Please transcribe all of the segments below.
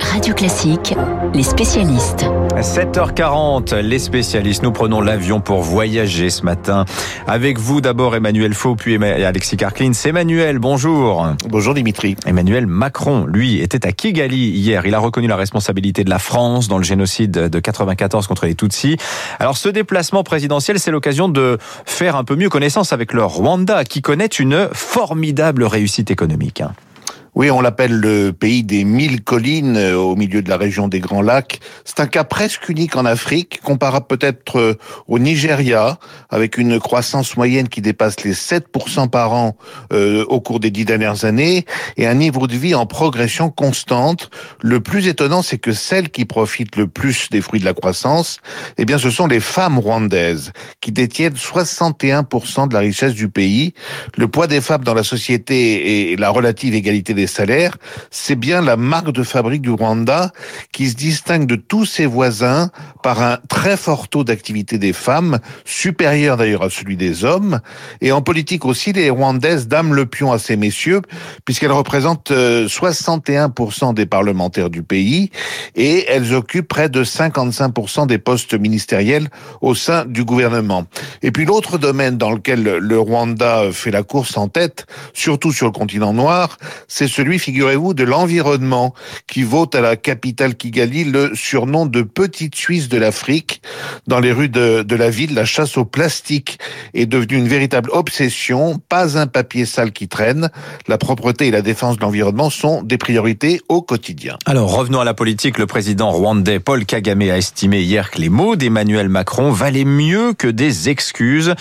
Radio Classique, les spécialistes. 7h40, les spécialistes. Nous prenons l'avion pour voyager ce matin. Avec vous d'abord Emmanuel Faux, puis Alexis Karklin. C'est Emmanuel, bonjour. Bonjour Dimitri. Emmanuel Macron, lui, était à Kigali hier. Il a reconnu la responsabilité de la France dans le génocide de 94 contre les Tutsis. Alors ce déplacement présidentiel, c'est l'occasion de faire un peu mieux connaissance avec le Rwanda, qui connaît une formidable réussite économique. Oui, on l'appelle le pays des mille collines euh, au milieu de la région des Grands Lacs. C'est un cas presque unique en Afrique, comparable peut-être euh, au Nigeria, avec une croissance moyenne qui dépasse les 7% par an euh, au cours des dix dernières années et un niveau de vie en progression constante. Le plus étonnant, c'est que celles qui profitent le plus des fruits de la croissance, eh bien, ce sont les femmes rwandaises qui détiennent 61% de la richesse du pays. Le poids des femmes dans la société et la relative égalité des salaires, c'est bien la marque de fabrique du Rwanda qui se distingue de tous ses voisins par un très fort taux d'activité des femmes, supérieur d'ailleurs à celui des hommes. Et en politique aussi, les Rwandaises dament le pion à ces messieurs, puisqu'elles représentent 61% euh, des parlementaires du pays et elles occupent près de 55% des postes ministériels au sein du gouvernement. Et puis l'autre domaine dans lequel le Rwanda fait la course en tête, surtout sur le continent noir, c'est celui, figurez-vous, de l'environnement, qui vaut à la capitale Kigali le surnom de petite Suisse de l'Afrique. Dans les rues de, de la ville, la chasse au plastique est devenue une véritable obsession. Pas un papier sale qui traîne. La propreté et la défense de l'environnement sont des priorités au quotidien. Alors revenons à la politique. Le président rwandais Paul Kagame a estimé hier que les mots d'Emmanuel Macron valaient mieux que des excuses.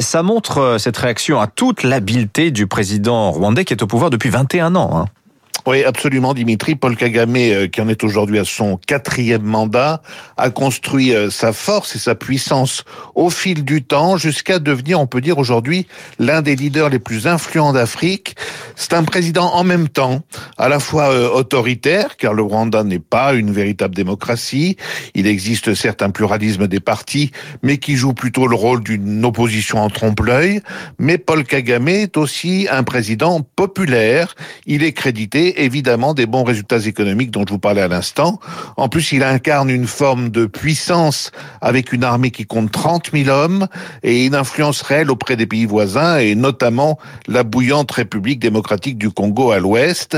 Ça montre cette réaction à toute l'habileté du président rwandais qui est au pouvoir depuis 21 ans. Oui, absolument, Dimitri. Paul Kagame, euh, qui en est aujourd'hui à son quatrième mandat, a construit euh, sa force et sa puissance au fil du temps jusqu'à devenir, on peut dire aujourd'hui, l'un des leaders les plus influents d'Afrique. C'est un président en même temps, à la fois euh, autoritaire, car le Rwanda n'est pas une véritable démocratie. Il existe certes un pluralisme des partis, mais qui joue plutôt le rôle d'une opposition en trompe-l'œil. Mais Paul Kagame est aussi un président populaire. Il est crédité évidemment des bons résultats économiques dont je vous parlais à l'instant. En plus, il incarne une forme de puissance avec une armée qui compte 30 000 hommes et une influence réelle auprès des pays voisins et notamment la bouillante République démocratique du Congo à l'ouest.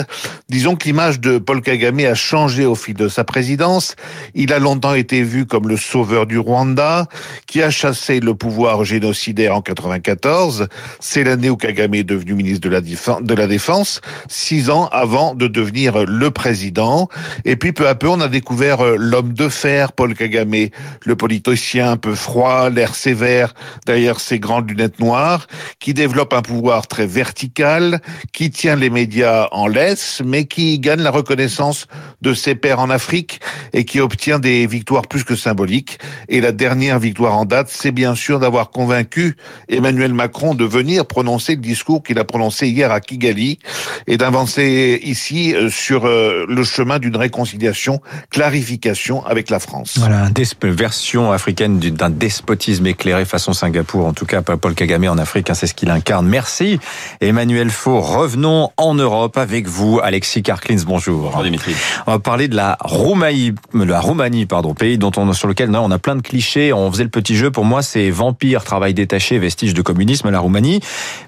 Disons que l'image de Paul Kagame a changé au fil de sa présidence. Il a longtemps été vu comme le sauveur du Rwanda qui a chassé le pouvoir génocidaire en 94. C'est l'année où Kagame est devenu ministre de la, Défense, six ans avant de devenir le président. Et puis peu à peu, on a découvert euh, l'homme de fer, Paul Kagame, le politicien un peu froid, l'air sévère derrière ses grandes lunettes noires, qui développe un pouvoir très vertical, qui tient les médias en laisse, mais qui gagne la reconnaissance de ses pairs en Afrique et qui obtient des victoires plus que symboliques. Et la dernière victoire en date, c'est bien sûr d'avoir convaincu Emmanuel Macron de venir prononcer le discours qu'il a prononcé hier à Kigali et d'avancer ici euh, sur euh, le chemin d'une réconciliation, clarification avec la France. Voilà, une version africaine d'un despotisme éclairé façon Singapour. En tout cas, Paul Kagame en Afrique, hein, c'est ce qu'il incarne. Merci Emmanuel Faux. Revenons en Europe avec vous, Alexis Karklins. Bonjour. Bonjour Dimitri. On va parler de la Roumanie, la Roumanie, pardon, pays dont on, sur lequel on a plein de clichés. On faisait le petit jeu. Pour moi, c'est vampire, travail détaché, vestige de communisme, la Roumanie.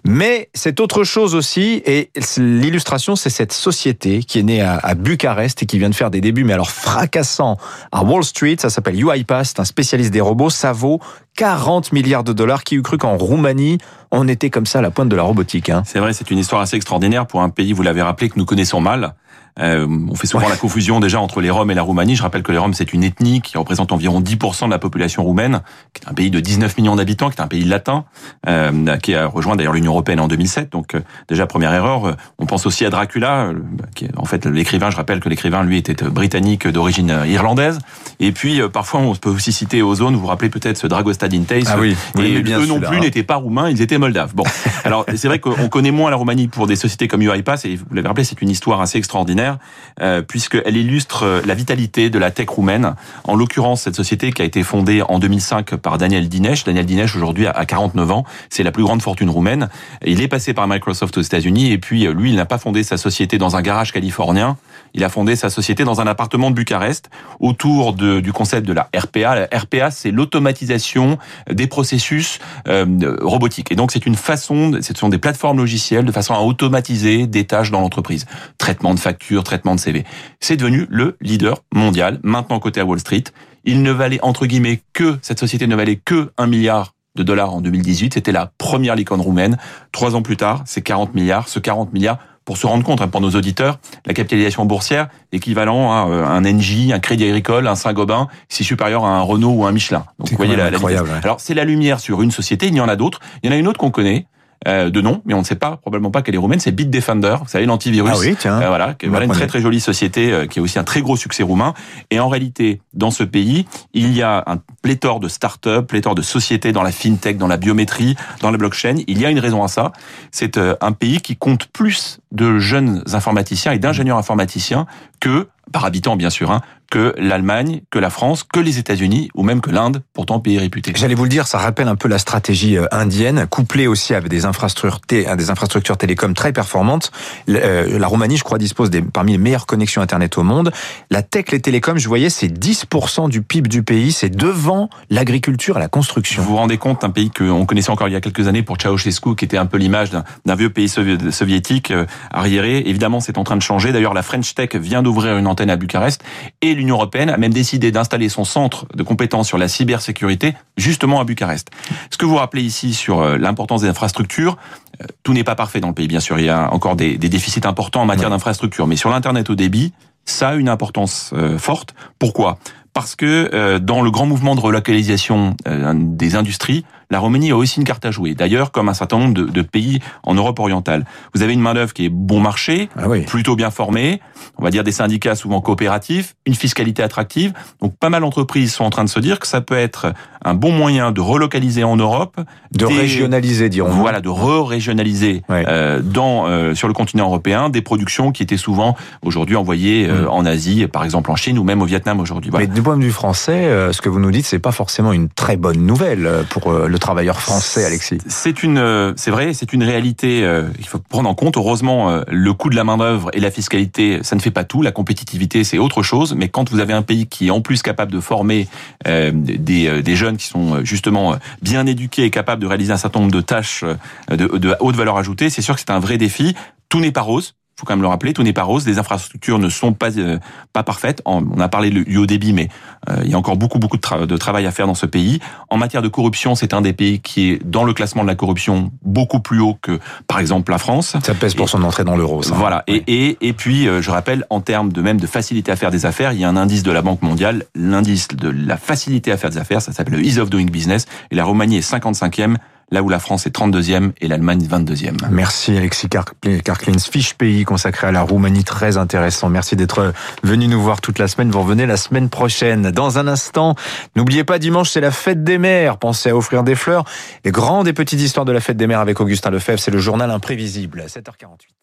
Mais c'est autre chose aussi. Et l'illustration, c'est cette société qui est née à, Bucarest et qui vient de faire des débuts, mais alors fracassants, à Wall Street. Ça s'appelle UiPath, c'est un spécialiste des robots. Ça vaut 40 milliards de dollars. Qui eût cru qu'en Roumanie, on était comme ça à la pointe de la robotique hein? C'est vrai, c'est une histoire assez extraordinaire pour un pays, vous l'avez rappelé, que nous connaissons mal. Euh, on fait souvent la confusion déjà entre les Roms et la Roumanie. Je rappelle que les Roms, c'est une ethnie qui représente environ 10% de la population roumaine, qui est un pays de 19 millions d'habitants, qui est un pays latin, euh, qui a rejoint d'ailleurs l'Union européenne en 2007. Donc euh, déjà, première erreur. Euh, on pense aussi à Dracula, qui est, en fait l'écrivain, je rappelle que l'écrivain, lui, était britannique d'origine irlandaise. Et puis, parfois, on peut aussi citer Ozone, vous vous rappelez peut-être ce Dragostad Intei. Ah oui, et eux non plus n'étaient pas roumains, ils étaient moldaves. Bon, alors c'est vrai qu'on connaît moins la Roumanie pour des sociétés comme UiPath, et vous l'avez rappelé, c'est une histoire assez extraordinaire euh, puisqu'elle illustre la vitalité de la tech roumaine. En l'occurrence, cette société qui a été fondée en 2005 par Daniel Dinesh. Daniel Dinesh aujourd'hui a 49 ans, c'est la plus grande fortune roumaine. Il est passé par Microsoft aux États-Unis et puis lui, il n'a pas fondé sa société dans un garage californien. Il a fondé sa société dans un appartement de Bucarest autour du concept de la RPA. La RPA, c'est l'automatisation des processus euh, robotiques. Et donc, c'est une façon, ce sont des plateformes logicielles de façon à automatiser des tâches dans l'entreprise. Traitement de factures, traitement de CV. C'est devenu le leader mondial, maintenant côté à Wall Street. Il ne valait, entre guillemets, que, cette société ne valait que un milliard de dollars en 2018. C'était la première licorne roumaine. Trois ans plus tard, c'est 40 milliards. Ce 40 milliards pour se rendre compte, hein, pour nos auditeurs, la capitalisation boursière équivalent à euh, un NJ, un Crédit Agricole, un Saint-Gobain, c'est supérieur à un Renault ou un Michelin. Donc vous voyez la, la Alors c'est la lumière sur une société, il y en a d'autres. Il y en a une autre qu'on connaît, euh, de nom, mais on ne sait pas probablement pas qu'elle est roumaine. C'est Bitdefender, vous savez l'antivirus. Ah oui, tiens. Euh, voilà, voilà une très très jolie société euh, qui a aussi un très gros succès roumain. Et en réalité, dans ce pays, il y a un pléthore de start-up, pléthore de sociétés dans la fintech, dans la biométrie, dans la blockchain. Il y a une raison à ça. C'est un pays qui compte plus de jeunes informaticiens et d'ingénieurs informaticiens que par habitant bien sûr, hein, que l'Allemagne, que la France, que les États-Unis ou même que l'Inde, pourtant pays réputé. J'allais vous le dire, ça rappelle un peu la stratégie euh, indienne, couplée aussi avec des infrastructures, des infrastructures télécom très performantes. Euh, la Roumanie, je crois, dispose des, parmi les meilleures connexions Internet au monde. La tech, les télécoms, je voyais, c'est 10% du PIB du pays, c'est devant l'agriculture et la construction. Vous vous rendez compte, un pays qu'on connaissait encore il y a quelques années pour Ceausescu, qui était un peu l'image d'un vieux pays soviétique euh, arriéré. Évidemment, c'est en train de changer. D'ailleurs, la French Tech vient d'ouvrir une antenne à Bucarest et l'Union européenne a même décidé d'installer son centre de compétences sur la cybersécurité justement à Bucarest. Ce que vous rappelez ici sur euh, l'importance des infrastructures, euh, tout n'est pas parfait dans le pays, bien sûr. Il y a encore des, déficits importants en matière d'infrastructures. Mais sur l'Internet au débit, ça a une importance euh, forte. Pourquoi? Parce que dans le grand mouvement de relocalisation des industries, la Roumanie a aussi une carte à jouer. D'ailleurs, comme un certain nombre de, pays en Europe orientale. Vous avez une main-d'œuvre qui est bon marché, ah plutôt bien formée, on va dire des syndicats souvent coopératifs, une fiscalité attractive. Donc pas mal d'entreprises sont en train de se dire que ça peut être un bon moyen de relocaliser en Europe, de régionaliser, dirons-nous. Voilà, de re-régionaliser euh, dans euh, sur le continent européen des productions qui étaient souvent aujourd'hui envoyées euh, mm. en Asie, par exemple en Chine ou même au Vietnam aujourd'hui. Mais du point de vue français, ce que vous nous dites, c'est pas forcément une très bonne nouvelle pour le le travailleur français, Alexis. C'est une, euh, c'est vrai, c'est une réalité. Euh, il faut prendre en compte. Heureusement, euh, le coût de la main d'œuvre et la fiscalité, ça ne fait pas tout. La compétitivité, c'est autre chose. Mais quand vous avez un pays qui est en plus capable de former des, des jeunes qui sont justement bien éduqués et capables de réaliser un certain nombre de tâches de, de haute valeur ajoutée, c'est sûr que c'est un vrai défi. Tout n'est pas rose faut quand même le rappeler, tout n'est pas rose. Les infrastructures ne sont pas euh, pas parfaites. On a parlé du haut débit, mais euh, il y a encore beaucoup beaucoup de, de, travail à faire dans ce pays. En matière de corruption, c'est un des pays qui est dans le classement de la corruption beaucoup plus haut que, par exemple, la France. Ça pèse pour son entrée dans l'euro. Voilà. Et, et, et puis, euh, je rappelle, en termes de même de facilité à faire des affaires, il y a un indice de la Banque mondiale, l'indice de la facilité à faire des affaires, ça s'appelle le Ease of Doing Business, et la Roumanie est 55e là où la France est 32e et l'Allemagne 22e. Merci Alexis Karklins, fiche pays consacré à la Roumanie, très intéressant. Merci d'être venu nous voir toute la semaine. Vous revenez la semaine prochaine. Dans un instant, n'oubliez pas, dimanche, c'est la fête des mères. Pensez à offrir des fleurs. Les grandes et petites histoires de la fête des mères avec Augustin Lefebvre, c'est le journal imprévisible. 7h48.